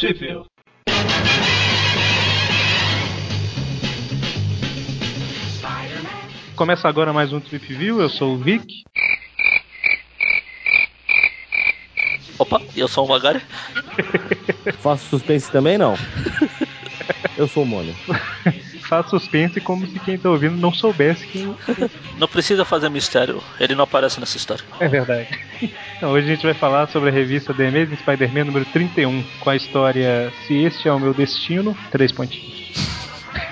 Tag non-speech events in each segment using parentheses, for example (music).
Trip Começa agora mais um Trip View, eu sou o Vic. Opa, eu sou o Magari. (laughs) Faço suspense também não? Eu sou o Mônio. (laughs) Faz suspense como se quem tá ouvindo não soubesse quem. Não precisa fazer mistério, ele não aparece nessa história. É verdade. Então, hoje a gente vai falar sobre a revista The Amazing Spider-Man número 31, com a história Se Este é o Meu Destino, três pontinhos.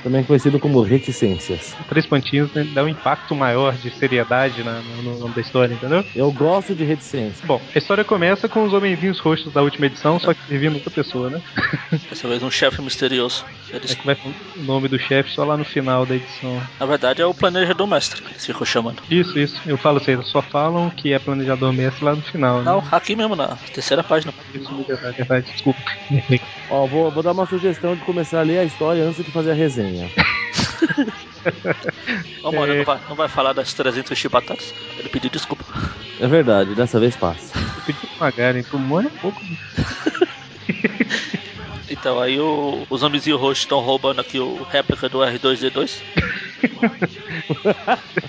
Também conhecido como reticências. Três pontinhos né, dá um impacto maior de seriedade na, no nome da história, entendeu? Eu gosto de reticências. Bom, a história começa com os homenzinhos roxos da última edição, só que servindo outra pessoa, né? (laughs) Dessa vez um chefe misterioso. Eles... É que vai o nome do chefe só lá no final da edição. Na verdade é o planejador mestre, eles ficam chamando. Isso, isso. Eu falo assim, só falam que é planejador mestre lá no final. Não, né? aqui mesmo, na terceira página. Isso, é verdade, é verdade, desculpa. Ó, vou, vou dar uma sugestão de começar a ler a história antes de fazer a resenha. (laughs) Ô, mano, não, vai, não vai falar das 300 chibatadas? Ele pediu desculpa. É verdade, dessa vez passa. Eu pedi pro Magaren, pro um pouco. (laughs) Então, aí o, os zombizinhos roxos estão roubando aqui o réplica do R2D2.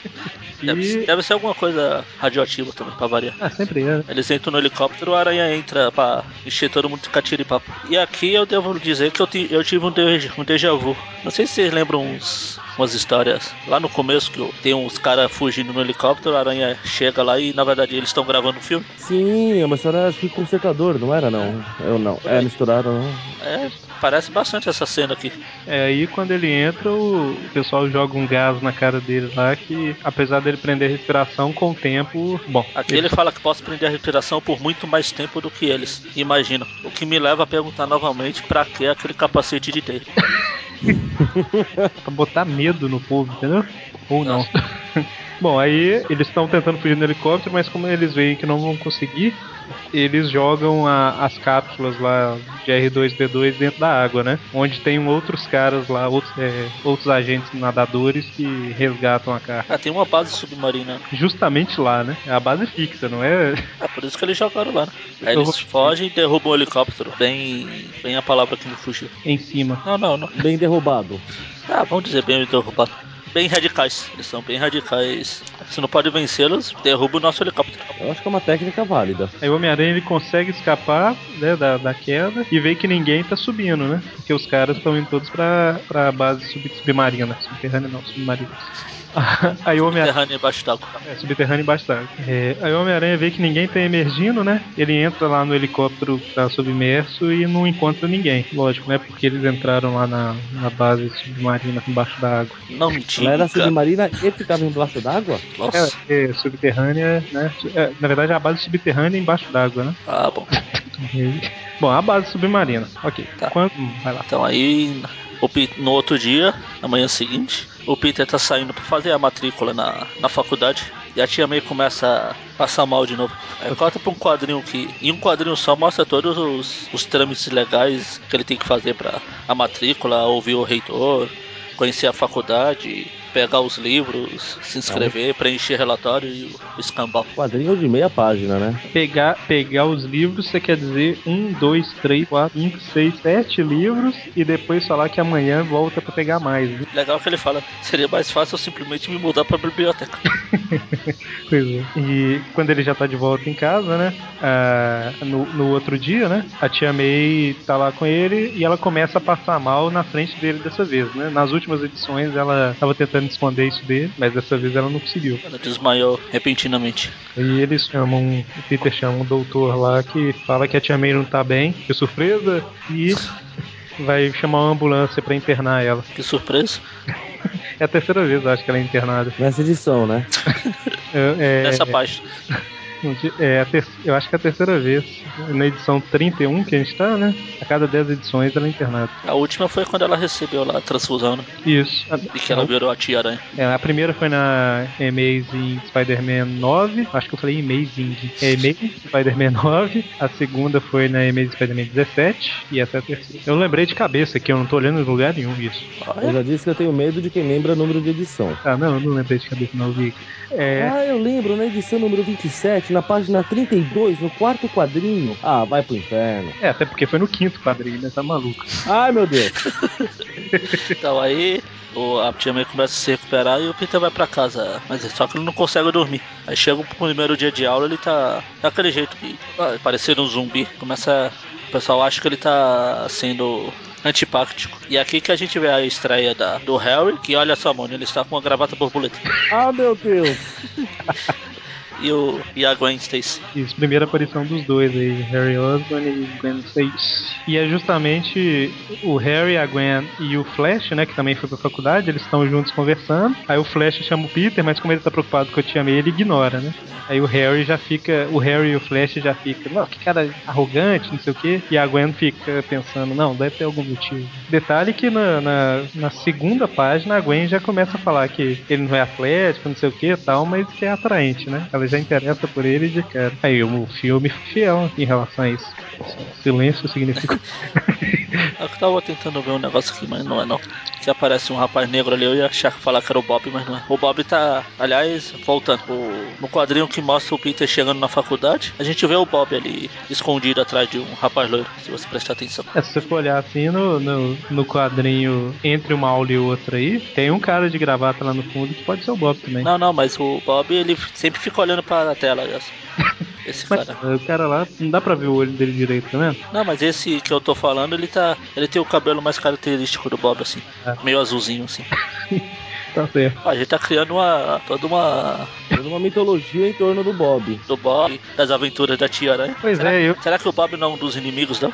(laughs) Deve, deve ser alguma coisa radioativa também, pra variar. Ah, sempre é. Eles entram no helicóptero, o Aranha entra pra encher todo mundo de catira e. E aqui eu devo dizer que eu, eu tive um, de, um déjà vu. Não sei se vocês lembram uns, umas histórias lá no começo que tem uns caras fugindo no helicóptero, o Aranha chega lá e na verdade eles estão gravando um filme. Sim, é uma história acho que consertador, não era não? Eu não. É, misturaram, não. É, parece bastante essa cena aqui. É aí quando ele entra, o pessoal joga um gás na cara dele lá que, apesar dele prender a respiração, com o tempo. Bom, Aqui ele fala que posso prender a respiração por muito mais tempo do que eles. Imagina. O que me leva a perguntar novamente pra que aquele capacete de teia. (laughs) (laughs) pra botar medo no povo, entendeu? Ou não. Bom, aí eles estão tentando fugir no helicóptero, mas como eles veem que não vão conseguir, eles jogam a- as cápsulas lá de R2D2 dentro da água, né? Onde tem outros caras lá, outros, é, outros agentes nadadores que resgatam a carga. Ah, tem uma base submarina. Justamente lá, né? É a base fixa, não é? É por isso que eles jogaram lá, né? (laughs) Aí eles fogem e derrubam o helicóptero. Bem. Bem a palavra que me fugiu. em cima. Não, não, não. Bem derrubado. Ah, vamos dizer bem derrubado. Bem radicais. Eles são bem radicais. Se não pode vencê-los, derruba o nosso helicóptero. Eu acho que é uma técnica válida. Aí o Homem-Aranha ele consegue escapar né, da, da queda e vê que ninguém tá subindo, né? Porque os caras estão indo todos pra, pra base sub, submarina. Subterrânea não, submarina. (laughs) Aí o Homem-Aranha. Terrâneo embaixo d'água. É, subterrâneo embaixo d'água. É, aí o Homem-Aranha vê que ninguém tá emergindo, né? Ele entra lá no helicóptero que tá submerso e não encontra ninguém. Lógico, né? Porque eles entraram lá na, na base submarina embaixo da água. Não Ela mentira. era submarina e ficava embaixo d'água? Nossa. É, é, subterrânea, né? É, na verdade, é a base subterrânea embaixo d'água, né? Ah, bom. (laughs) Bom, a base submarina. Ok. Tá. Quando, hum, vai lá. Então aí, o Pe- no outro dia, na manhã seguinte, o Peter tá saindo pra fazer a matrícula na, na faculdade. E a tia May começa a passar mal de novo. Aí corta pra um quadrinho que. Em um quadrinho só mostra todos os, os trâmites legais que ele tem que fazer pra a matrícula, ouvir o reitor, conhecer a faculdade, pegar os livros, se inscrever, preencher relatório e escambau. Quadrinho de meia página, né? Pegar, pegar os livros, você quer dizer um, dois, três, quatro, cinco, seis, sete livros e depois falar que amanhã volta pra pegar mais. Né? Legal que ele fala, seria mais fácil eu simplesmente me mudar pra biblioteca. (laughs) Pois é. E quando ele já tá de volta em casa, né? ah, no, no outro dia, né? A tia May tá lá com ele e ela começa a passar mal na frente dele dessa vez, né? Nas últimas edições ela tava tentando esconder isso dele, mas dessa vez ela não conseguiu. Ela desmaiou repentinamente. E eles chamam, o Peter chama um doutor lá que fala que a tia May não tá bem, que surpresa, e (laughs) vai chamar uma ambulância pra internar ela. Que surpresa. (laughs) É a terceira vez, acho que ela é internada. Nessa edição, né? (laughs) É, é, Nessa página. É a ter- eu acho que é a terceira vez. Na edição 31 que a gente tá, né? A cada 10 edições ela é internada. A última foi quando ela recebeu lá a transfusão, né? Isso. A, E que ela virou a tia aranha. é, a primeira foi na Amazing Spider-Man 9. Acho que eu falei Amazing. É Amazing Spider-Man 9. A segunda foi na Amazing Spider-Man 17. E essa é a terceira. Eu lembrei de cabeça aqui, eu não tô olhando em lugar nenhum isso. Eu já disse que eu tenho medo de quem lembra número de edição. Ah, não, eu não lembrei de cabeça não, vi. É, Ah, eu lembro, na edição número 27 na página 32, no quarto quadrinho. Ah, vai pro inferno. É, até porque foi no quinto quadrinho, né? Tá maluco. Ai, meu Deus. (laughs) Então aí o, a tia May começa a se recuperar e o Peter vai pra casa. Mas só que ele não consegue dormir. Aí chega o primeiro dia de aula, ele tá daquele jeito que ah, parecendo um zumbi. Começa. O pessoal acha que ele tá sendo antipático. E é aqui que a gente vê a estreia da, do Harry, que olha só, mano, ele está com uma gravata borboleta. Ah, meu Deus. (laughs) E, o, e a Gwen Stacy. Isso, primeira aparição dos dois aí, Harry Osborn e Gwen Stacy. E é justamente o Harry, a Gwen e o Flash, né, que também foi pra faculdade, eles estão juntos conversando. Aí o Flash chama o Peter, mas como ele tá preocupado com a tia May, ele ignora, né? Aí o Harry já fica, o Harry e o Flash já fica, não, que cara arrogante, não sei o quê. E a Gwen fica pensando, não, deve ter algum motivo. Detalhe que na, na, na segunda página a Gwen já começa a falar que ele não é atlético, não sei o que tal, mas que é atraente, né? Ela já interessa por ele de cara. Aí o filme fiel em relação a isso. Silêncio significa. (laughs) Eu tava tentando ver um negócio aqui, mas não é não. Que aparece um rapaz negro ali, eu ia achar que falar que era o Bob, mas não é. O Bob tá, aliás, voltando. O, no quadrinho que mostra o Peter chegando na faculdade, a gente vê o Bob ali escondido atrás de um rapaz loiro, se você prestar atenção. É, se você for olhar assim no, no, no quadrinho entre uma aula e outra aí, tem um cara de gravata lá no fundo que pode ser o Bob também. Não, não, mas o Bob ele sempre fica olhando pra tela. Esse Mas cara. o cara lá, não dá pra ver o olho dele direito, tá vendo? Não, mas esse que eu tô falando, ele tá. Ele tem o cabelo mais característico do Bob, assim. É. Meio azulzinho, assim. (laughs) Tá certo. A gente tá criando uma. toda uma. Toda uma mitologia em torno do Bob. do Bob, das aventuras da tia Aranha. Pois será, é, eu- será que o Bob não é um dos inimigos, não?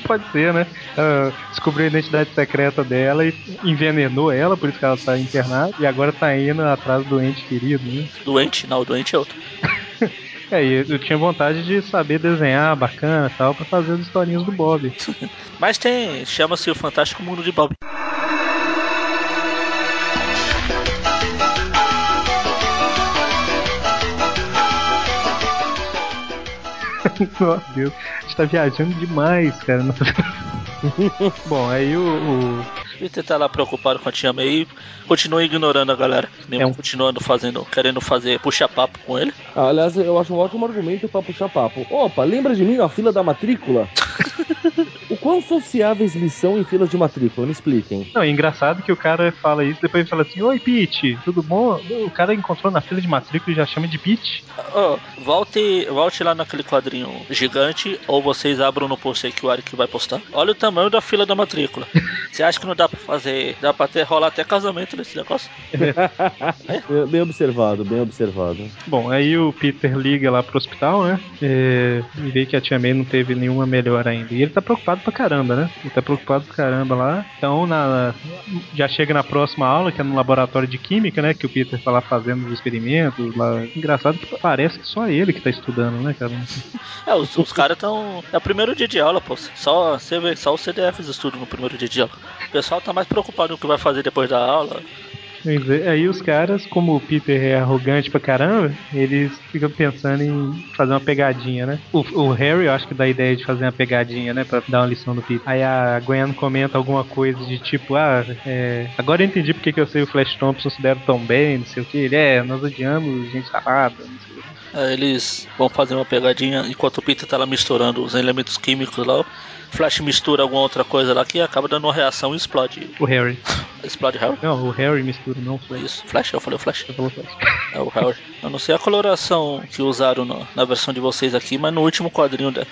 Pode ser, né? Ela descobriu a identidade secreta dela e envenenou ela, por isso que ela tá internada. E agora tá indo atrás do ente querido, né? Doente? Não, doente é outro. (laughs) É, eu tinha vontade de saber desenhar bacana e tal, pra fazer as historinhas do Bob. (laughs) Mas tem. chama-se o Fantástico Mundo de Bob. Meu Deus, a gente tá viajando demais, cara. (laughs) Bom, aí o, o- Peter tá lá preocupado com a tia May e continua ignorando a galera. Mesmo É um- continuando fazendo, querendo fazer, puxar papo com ele. Ah, aliás, eu acho um ótimo argumento pra puxar papo. Opa, lembra de mim na fila da matrícula? (laughs) o quão sociáveis eles são em filas de matrícula? Me expliquem. Não, é engraçado que o cara fala isso, depois ele fala assim, Oi Pete, tudo bom? O cara encontrou na fila de matrícula e já chama de Pete. Ó, volte, volte lá naquele quadrinho gigante, ou vocês abram no post aí que o Eric vai postar. Olha o tamanho da fila da matrícula. (laughs) Você acha que não dá pra fazer, dá pra ter, rolar até casamento nesse negócio? Bem- (laughs) Bem observado, bem observado. Bom, aí o Peter liga lá pro hospital, né? é, e vê que a tia May não teve nenhuma melhora ainda. E ele tá preocupado pra caramba, né? Ele tá preocupado pra caramba lá. Então, na, já chega na próxima aula, que é no laboratório de química, né? Que o Peter tá lá fazendo os experimentos lá. Engraçado que parece que só ele que tá estudando, né, cara? É, os, os caras estão. É o primeiro dia de aula, pô. Só, você vê, só os CDFs estudam no primeiro dia de aula. O pessoal tá mais preocupado com o que vai fazer depois da aula. Dizer, Aí os caras, como o Peter é arrogante pra caramba, eles ficam pensando em fazer uma pegadinha, né? O, o Harry, eu acho que dá a ideia de fazer uma pegadinha, né? Pra dar uma lição no Peter. Aí a Gwen comenta alguma coisa de tipo, ah, é, agora eu entendi porque que eu sei o Flash Thompson se deram tão bem, não sei o que. Ele é, nós odiamos gente safada, não sei o que. É, eles vão fazer uma pegadinha enquanto o Peter tá lá misturando os elementos químicos lá. O Flash mistura alguma outra coisa lá que acaba dando uma reação e explode. O Harry. Explode Harry? Não, o Harry mistura, não o Flash. Isso, Flash, eu falei o Flash. Falou Flash. É o Harry. Eu não sei a coloração que usaram no- na versão de vocês aqui, mas no último quadrinho, da-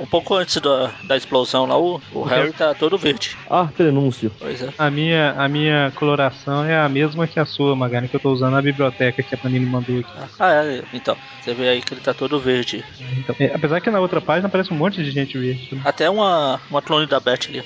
um pouco antes da, da explosão lá, o, o Harry Harry- tá todo verde. Ah, prenúncio. Pois é. A minha, a minha coloração é a mesma que a sua, Magari, que eu tô usando na biblioteca que a Panini mandou aqui. Ah, é. Então, você vê aí que ele tá todo verde. Então, é, apesar que na outra página aparece um monte de gente verde. né? Até uma, uma clone da Beth ali.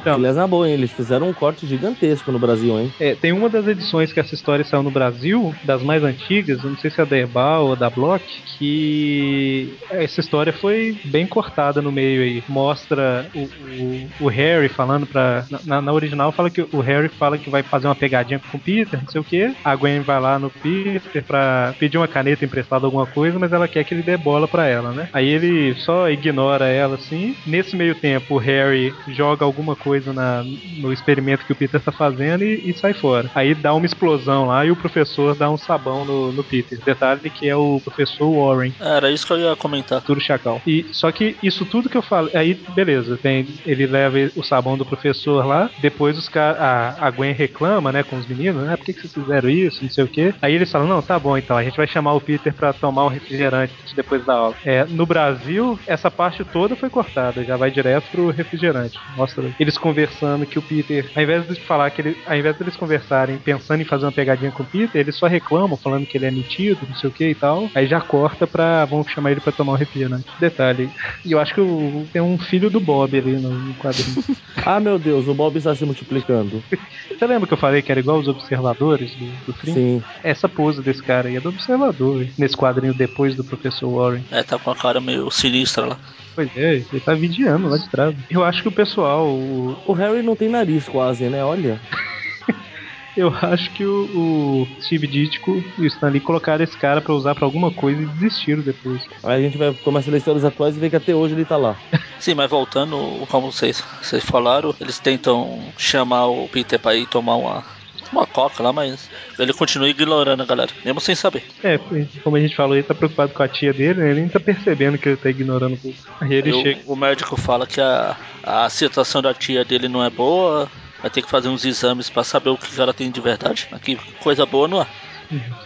Então, Aliás, na boa, hein? Eles fizeram um corte gigantesco no Brasil, hein? É, tem uma das edições que essa história saiu no Brasil, das mais antigas, não sei se é da Herbal ou da Block, que essa história foi bem cortada no meio aí. Mostra o, o, o Harry falando pra. Na, na original fala que o Harry fala que vai fazer uma pegadinha com o Peter, não sei o que. A Gwen vai lá no Peter pra pedir uma caneta emprestada, alguma coisa, mas ela quer que ele dê bola pra ela, né? Aí ele só ignora ela assim. Nesse meio tempo, o Harry joga alguma coisa na, no experimento que o Peter tá fazendo e, e sai fora. Aí dá uma explosão lá e o professor dá um sabão no, no Peter. Detalhe que é o professor Warren. Era isso que eu ia comentar. Tudo chacal. E só que isso tudo que eu falo, aí beleza, tem ele leva o sabão do professor lá, depois os a, a Gwen reclama, né, com os meninos, né, por que, que vocês fizeram isso, não sei o quê. Aí eles falam, não, tá bom, então a gente vai chamar o Peter para tomar um refrigerante depois da aula. É, no Brasil, essa parte toda foi cortada, já vai direto pro refrigerante. Mostra eles conversando que o Peter, ao invés de falar que ele, ao invés de eles conversarem pensando em fazer uma pegadinha com o Peter, eles só reclamam, falando que ele é metido, não sei o que e tal. Aí já corta pra. Vamos chamar ele pra tomar um refrigerante. Detalhe. E eu acho que o, tem um filho do Bob ali no, no quadrinho. (laughs) ah, meu Deus, o Bob está se multiplicando. (laughs) Você lembra que eu falei que era igual os observadores do, do Frim? Sim. Essa pose desse cara aí é do observador, nesse quadrinho depois do professor Warren. É, tá com a cara meio sinistra lá. Pois é, ele tá vigiando lá de trás. Eu acho que o pessoal. O, o Harry não tem nariz quase, né? Olha. (laughs) Eu acho que o, o Steve Ditko e o Stanley colocaram esse cara para usar para alguma coisa e desistiram depois. Aí a gente vai começar a ler histórias atuais e ver que até hoje ele tá lá. (laughs) Sim, mas voltando, como vocês, vocês falaram, eles tentam chamar o Peter pra ir tomar uma, uma coca lá, mas ele continua ignorando a galera, mesmo sem saber. É, como a gente falou, ele tá preocupado com a tia dele, né? ele nem tá percebendo que ele tá ignorando o Aí ele Aí chega. O, o médico fala que a, a situação da tia dele não é boa, vai ter que fazer uns exames para saber o que ela tem de verdade. Aqui, coisa boa não é.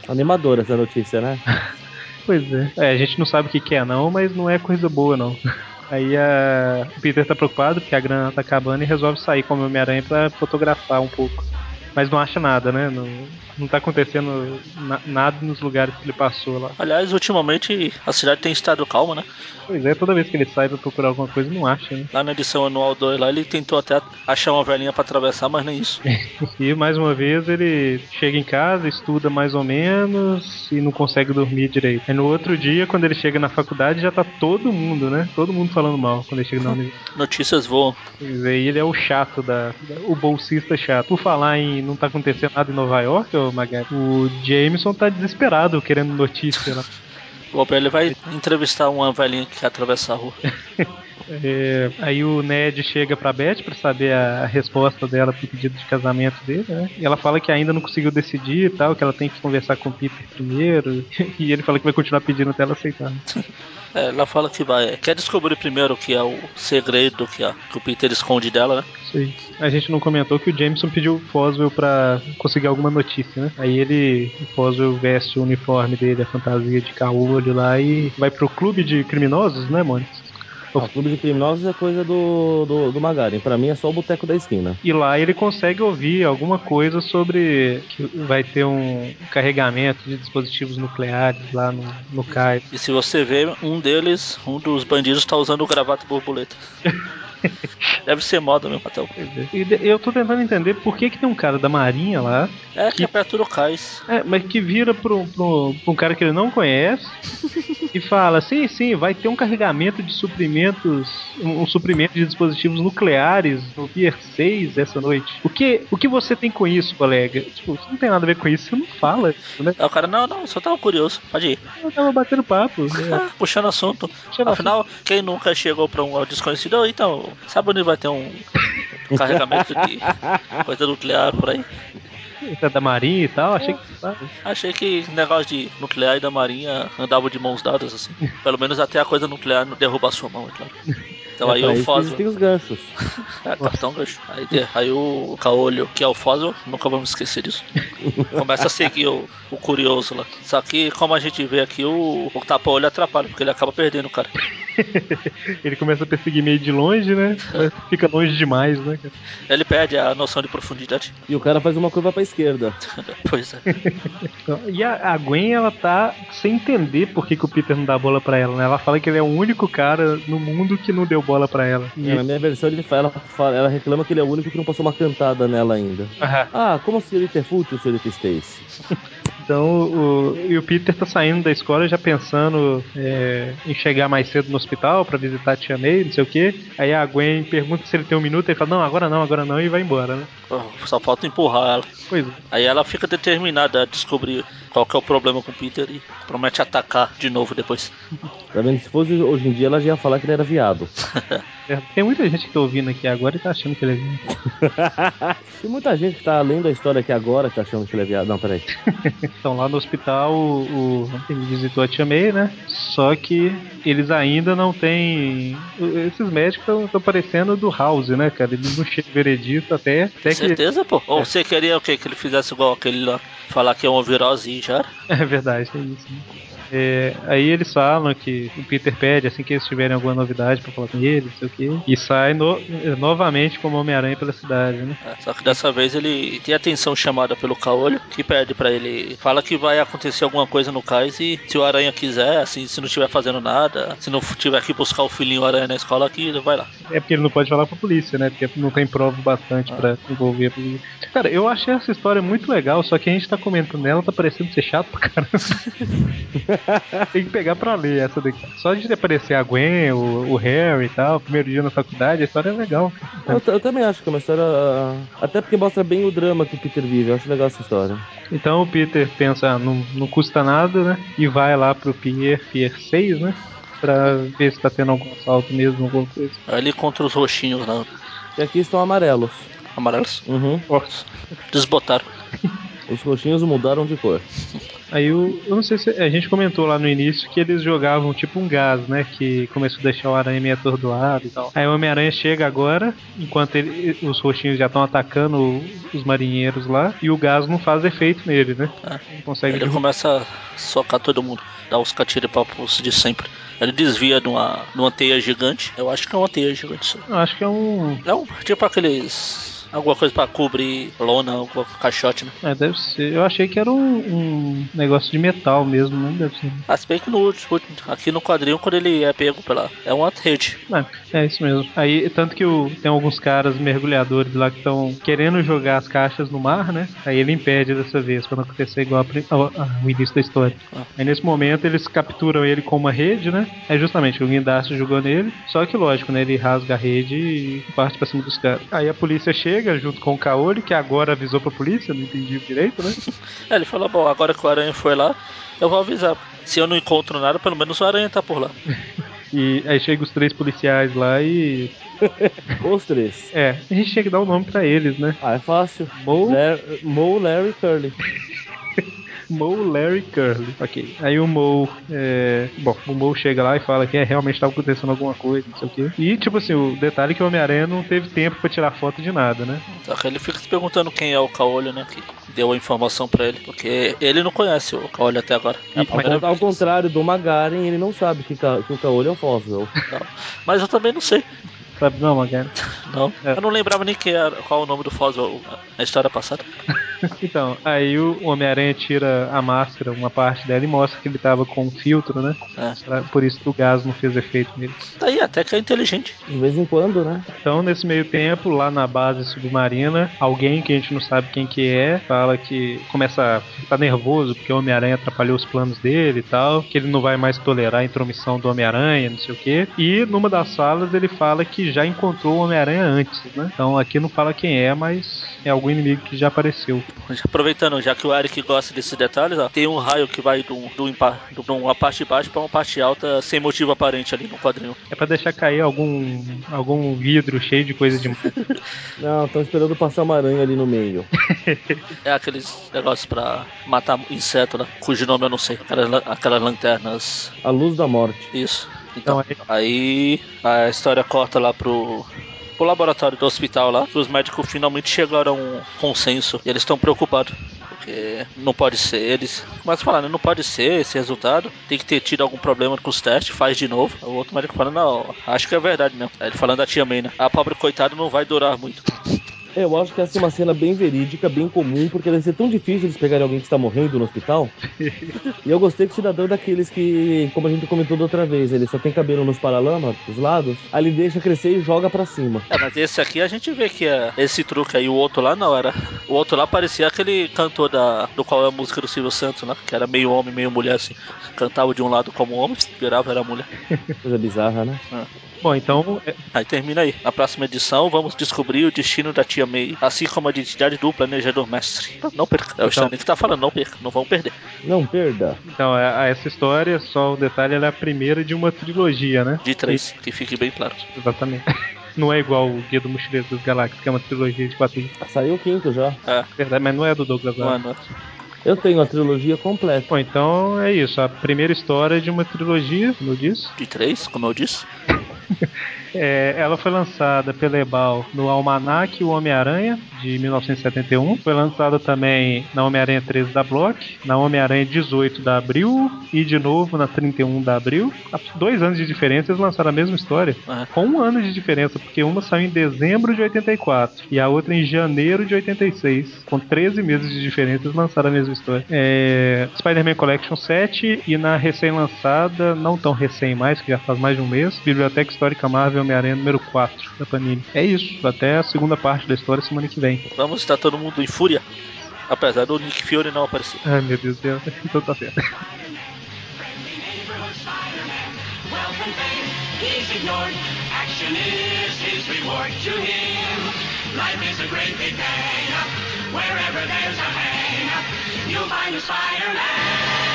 Animadora essa notícia, né? (laughs) pois é. é. A gente não sabe o que, que é não, mas não é coisa boa não. (laughs) Aí a... o Peter tá preocupado porque a grana tá acabando e resolve sair como Homem-Aranha pra fotografar um pouco. Mas não acha nada, né? Não, não tá acontecendo na, nada nos lugares que ele passou lá. Aliás, ultimamente a cidade tem estado calma, né? Pois é, toda vez que ele sai pra procurar alguma coisa, não acha, né? Lá na edição anual 2 lá, ele tentou até achar uma velhinha para atravessar, mas nem isso. (laughs) e mais uma vez ele chega em casa, estuda mais ou menos e não consegue dormir direito. Aí no outro dia, quando ele chega na faculdade, já tá todo mundo, né? Todo mundo falando mal quando ele chega na universidade. Notícias voam. Pois é, ele é o chato da. o bolsista chato. Por falar em não tá acontecendo nada em Nova York, ô Magari, o Jameson tá desesperado querendo notícia lá. O ele vai entrevistar uma velhinha que quer atravessar a rua. (laughs) É, aí o Ned chega pra Beth pra saber a, a, resposta dela pro pedido de casamento dele, né? E ela fala que ainda não conseguiu decidir e tal, que ela tem que conversar com o Peter primeiro. (laughs) E ele fala que vai continuar pedindo até ela aceitar. (laughs) É, ela fala que vai. Quer descobrir primeiro o que é o segredo que, a, que o Peter esconde dela, né? Sim. A gente não comentou que o Jameson pediu o Foswell pra conseguir alguma notícia, né? Aí ele, o Foswell veste o uniforme dele, a fantasia de caolho lá e vai pro clube de criminosos, né, Mônica? O clube de criminosos é coisa do, do, do Magaren. Pra mim é só o boteco da esquina. E lá ele consegue ouvir alguma coisa sobre que vai ter um carregamento de dispositivos nucleares lá no, no CAI. E se você ver, um deles, um dos bandidos, tá usando o gravata borboleta. (laughs) (laughs) Deve ser moda mesmo, Patel. E eu tô tentando entender por que, que tem um cara da marinha lá. É, que, que apertura o cais. É, mas que vira pro, pro, pro, um cara que ele não conhece (laughs) e fala: sim, sim, vai ter um carregamento de suprimentos, um, um suprimento de dispositivos nucleares no Pier 6 essa noite. O que, o que você tem com isso, colega? Tipo, você não tem nada a ver com isso, você não fala. Né? É, o cara, não, não, só tava curioso, pode ir. Eu tava batendo papo. (laughs) Né? Puxando assunto. Puxando Afinal, assunto. quem nunca chegou pra um desconhecido, então, sabe onde vai ter um carregamento de coisa nuclear por aí? É da Marinha e tal, achei que. Achei que negócio de nuclear e da Marinha andava de mãos dadas, assim. Pelo menos até a coisa nuclear não derruba a sua mão, é claro. Então é, aí o Fóssil. Tem os ganchos. É, cartão gancho. Aí, aí o Caolho, que é o Fóssil, nunca vamos esquecer disso. Começa a seguir o, o curioso lá. Só que, como a gente vê aqui, o, o tapa-olho atrapalha, porque ele acaba perdendo o cara. (laughs) ele começa a perseguir meio de longe, né? Fica longe demais, né? Ele perde a noção de profundidade. E o cara faz uma curva pra esquerda. (laughs) pois é. (laughs) e a, a, Gwen, ela tá sem entender por que, que o Peter não dá bola pra ela, né? Ela fala que ele é o único cara no mundo que não deu bola pra ela. É, na minha versão, ele fala, ela, ela reclama que ele é o único que não passou uma cantada nela ainda. Uhum. Ah, como a senhorita é fútil, senhorita Stacy? (laughs) Então, o, e o Peter tá saindo da escola já pensando é, em chegar mais cedo no hospital para visitar a tia May, não sei o que. Aí a Gwen pergunta se ele tem um minuto, ele fala, não, agora não, agora não, e vai embora, né? Só falta empurrar ela. Pois é. Aí ela fica determinada a descobrir qual que é o problema com o Peter e promete atacar de novo depois. (laughs) Tá vendo? Se fosse hoje em dia, ela já ia falar que ele era viado. (laughs) É, Tem muita gente que tá ouvindo aqui agora e tá achando que ele é viado. (laughs) Tem muita gente que tá lendo a história aqui agora que tá achando que ele é viado. Não, peraí. Então lá no hospital o, o- ele visitou a Tia May, né? Só que eles ainda não têm. Esses médicos estão parecendo do House, né, cara? Eles não chegam veredito até, até que. Certeza, pô? Ou você queria o quê? Que ele fizesse igual aquele lá? Falar que é um e já? É verdade, é isso. né? É, aí eles falam que o Peter pede assim que eles tiverem alguma novidade pra falar com ele, não sei o quê. E sai no- novamente como Homem-Aranha pela cidade, né? É, só que dessa vez ele tem atenção chamada pelo Caolho, que pede pra ele. Fala que vai acontecer alguma coisa no cais e se o Aranha quiser, assim, se não estiver fazendo nada, se não tiver que buscar o filhinho Aranha na escola aqui, vai lá. É porque ele não pode falar pra polícia, né? Porque não tem prova bastante pra envolver a polícia. Cara, eu achei essa história muito legal, só que a gente tá comentando ela, tá parecendo ser chato pra caramba. (laughs) (laughs) tem que pegar pra ler essa daqui. Só de aparecer a Gwen, o, o Harry e tal, primeiro dia na faculdade, a história é legal. Eu, eu também acho que é uma história. ah, Até porque mostra bem o drama que o Peter vive. Eu acho legal essa história. Então o Peter pensa, ah, não, não custa nada, né? E vai lá pro Pier, Pier 6, né? Pra ver se tá tendo algum assalto mesmo, alguma coisa. Ele contra os roxinhos lá, E aqui estão amarelos. amarelos. Uhum. Desbotaram. (laughs) Os roxinhos mudaram de cor. Aí o, eu não sei se a gente comentou lá no início que eles jogavam tipo um gás, né? Que começou a deixar o aranha meio atordoado e tal. Aí o Homem-Aranha chega agora, enquanto ele- os roxinhos já estão atacando os marinheiros lá, e o gás não faz efeito nele, né? Não consegue Ele derrubar. começa a socar todo mundo, dar os catiripapos de sempre. Ele desvia de uma, de uma teia gigante. Eu acho que é uma teia gigante. isso. Eu acho que é um. É um, tipo aqueles. Alguma coisa pra cobrir lona, algum caixote, né? É, deve ser. Eu achei que era um, um negócio de metal mesmo, né? Deve ser. Ah, se bem que no último, aqui no quadrinho, quando ele é pego pela. É uma rede. É, é isso mesmo. Aí, tanto que o, tem alguns caras mergulhadores lá que estão querendo jogar as caixas no mar, né? Aí ele impede dessa vez, pra não acontecer igual o início da história. Ah. Aí nesse momento eles capturam ele com uma rede, né? É justamente o guindaste jogou nele. Só que lógico, né? Ele rasga a rede e parte pra cima dos caras. Aí a polícia chega junto com o Kaori, que agora avisou pra polícia, não entendi direito, né? (laughs) É, ele falou: bom, agora que o aranha foi lá, eu vou avisar. Se eu não encontro nada, pelo menos o aranha tá por lá. E aí chega os três policiais lá e. (laughs) Os três. É, a gente tinha que dar um nome pra eles, né? Ah, é fácil. Mo, Lar- Mo, Larry, Curly. (laughs) Mo Larry Curly. Ok. Aí o Mo. É... Bom, o Mo chega lá e fala que é, realmente tá acontecendo alguma coisa, não sei o quê. E, tipo assim, o detalhe é que o Homem-Aranha não teve tempo pra tirar foto de nada, né? Só que ele fica se perguntando quem é o Caolho, né? Que deu a informação pra ele. Porque ele não conhece o Caolho até agora. É E- primeira Ao, contrário do Magaren, ele não sabe que, ca- que o Caolho é um fóssil. Não. Mas eu também não sei. Sabe, não, Magari? Não. É. Eu não lembrava nem que era, qual o nome do Foswell na história passada. (laughs) Então, aí o Homem-Aranha tira a máscara, uma parte dela, e mostra que ele tava com um filtro, né? É. Pra- Por isso que o gás não fez efeito nele. Tá aí, até que é inteligente. De vez em quando, né? Então, nesse meio tempo, lá na base submarina, alguém que a gente não sabe quem que é, fala que começa a ficar nervoso porque o Homem-Aranha atrapalhou os planos dele e tal, que ele não vai mais tolerar a intromissão do Homem-Aranha, não sei o quê. E numa das salas ele fala que já encontrou o Homem-Aranha antes, né? Então aqui não fala quem é, mas é algum inimigo que já apareceu. Aproveitando, já que o Eric gosta desses detalhes, ó, tem um raio que vai de uma parte de baixo pra uma parte alta sem motivo aparente ali no quadrinho. É pra deixar cair algum algum vidro cheio de coisa de (laughs) Não, estão esperando passar uma aranha ali no meio. É aqueles negócios pra matar inseto, né? Cujo nome eu não sei. Aquelas, aquelas lanternas. A luz da morte. Isso. Então, Então, aí a história corta lá pro, pro laboratório do hospital lá, que os médicos finalmente chegaram a um consenso e eles estão preocupados. Porque não pode ser eles. Mas falando, não pode ser esse resultado. Tem que ter tido algum problema com os testes, faz de novo. O outro médico falando, não, acho que é verdade mesmo. Aí ele falando da tia May, né? A pobre coitada não vai durar muito. Eu acho que essa é uma cena bem verídica, bem comum, porque deve ser tão difícil eles pegarem alguém que está morrendo no hospital. (laughs) e eu gostei que o cidadão é daqueles que, como a gente comentou da outra vez, ele só tem cabelo nos paralamas, dos lados, aí ele deixa crescer e joga pra cima. É, mas esse aqui a gente vê que é esse truque aí, o outro lá não era. O outro lá parecia aquele cantor da, do qual é a música do Silvio Santos, né? Que era meio homem, meio mulher, assim. Cantava de um lado como homem, virava era mulher. (laughs) Coisa bizarra, né? Bom, então é, Aí termina aí. Na próxima edição vamos descobrir o destino da tia assim como a identidade do planejador mestre. Não perca. É o Então- Stanley que tá falando, não perca, não vão perder. Não perda. Então, é- essa história, só o detalhe, ela é a primeira de uma trilogia, né? De três, que fique bem claro. Exatamente. (laughs) Não é igual o Guia do Mochileiro das Galáxias, que é uma trilogia de quadrinhos. Saiu o quinto já. É, Verdade, mas não é do Douglas não é, Adams. não é. Eu tenho a trilogia completa. Bom, então é isso. A primeira história de uma trilogia, como eu disse. De três, como eu disse. (laughs) É, ela foi lançada pela Ebal no Almanac O Homem-Aranha, de 1971. Foi lançada também na Homem-Aranha 13 da Block, na Homem-Aranha 18 da Abril e de novo na 31 da Abril. Há dois anos de diferença, eles lançaram a mesma história. É. Com um ano de diferença, porque uma saiu em dezembro de 84 e a outra em janeiro de 86. Com 13 meses de diferença, eles lançaram a mesma história. É, Spider-Man Collection 7 e na recém-lançada, não tão recém mais, que já faz mais de um mês, Biblioteca Histórica Marvel Homem-Aranha número 4 da Panini. É isso, até a segunda parte da história semana que vem. Vamos estar todo mundo em fúria. Apesar do Nick Fury não aparecer. Ai meu Deus do céu, (laughs) então tá certo. neighborhood Spider-Man. Wealth and fame, he's ignored. Action is his reward to him. Life is a great big hang. Wherever there's a hang, you'll find a Spider-Man.